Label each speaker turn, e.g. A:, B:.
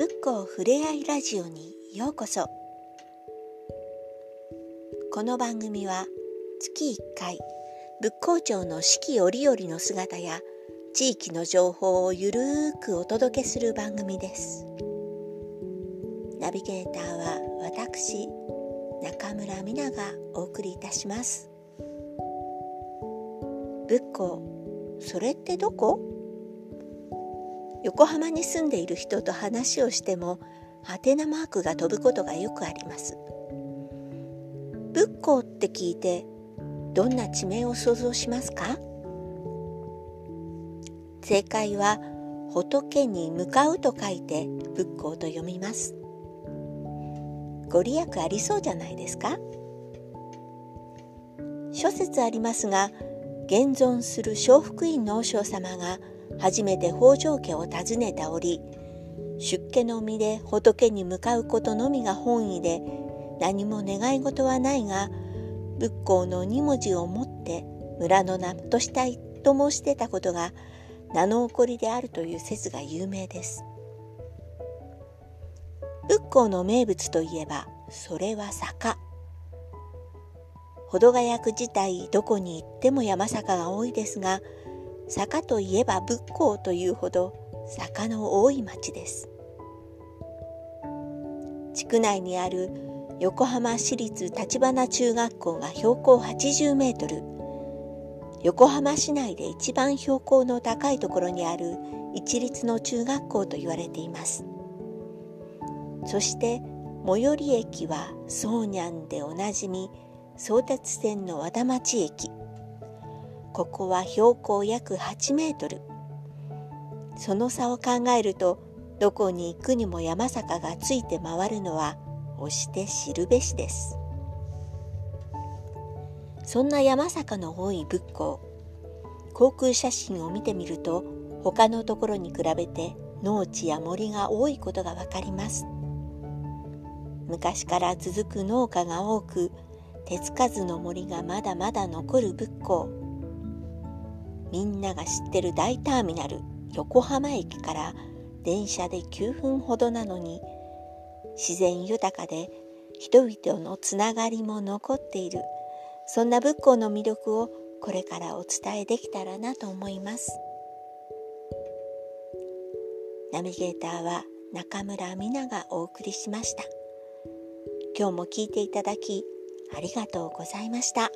A: 幸ふれあいラジオにようこそ。この番組は月1回仏光町の四季折々の姿や地域の情報をゆるーくお届けする番組です。ナビゲーターは私中村美奈がお送りいたします。仏光それってどこ？横浜に住んでいる人と話をしてもハテナマークが飛ぶことがよくあります。仏光って聞いてどんな地名を想像しますか？正解は仏に向かうと書いて仏光と読みます。ご利益ありそうじゃないですか？諸説ありますが現存する聖福院の和尚様が初めて北条家を訪ねた折出家の身で仏に向かうことのみが本意で何も願い事はないが仏光の二文字を持って村の名としたいと申し出たことが名の起こりであるという説が有名です。仏光の名物といえばそれは坂。保土ヶ谷区自体どこに行っても山坂が多いですが坂といえば仏光というほど坂の多い町です。地区内にある横浜市立立花中学校が標高80メートル。横浜市内で一番標高の高いところにある一律の中学校と言われています。そして最寄り駅はソーニャンでおなじみ相鉄線の和田町駅。ここは標高約8メートル。その差を考えるとどこに行くにも山坂がついて回るのは押して知るべしです。そんな山坂の多い仏光航空写真を見てみると他のところに比べて農地や森が多いことがわかります。昔から続く農家が多く手つかずの森がまだまだ残る仏光。みんなが知ってる大ターミナル横浜駅から電車で9分ほどなのに自然豊かで人々のつながりも残っている。そんな仏光の魅力をこれからお伝えできたらなと思います。ナビゲーターは中村美奈がお送りしました。今日も聞いていただきありがとうございました。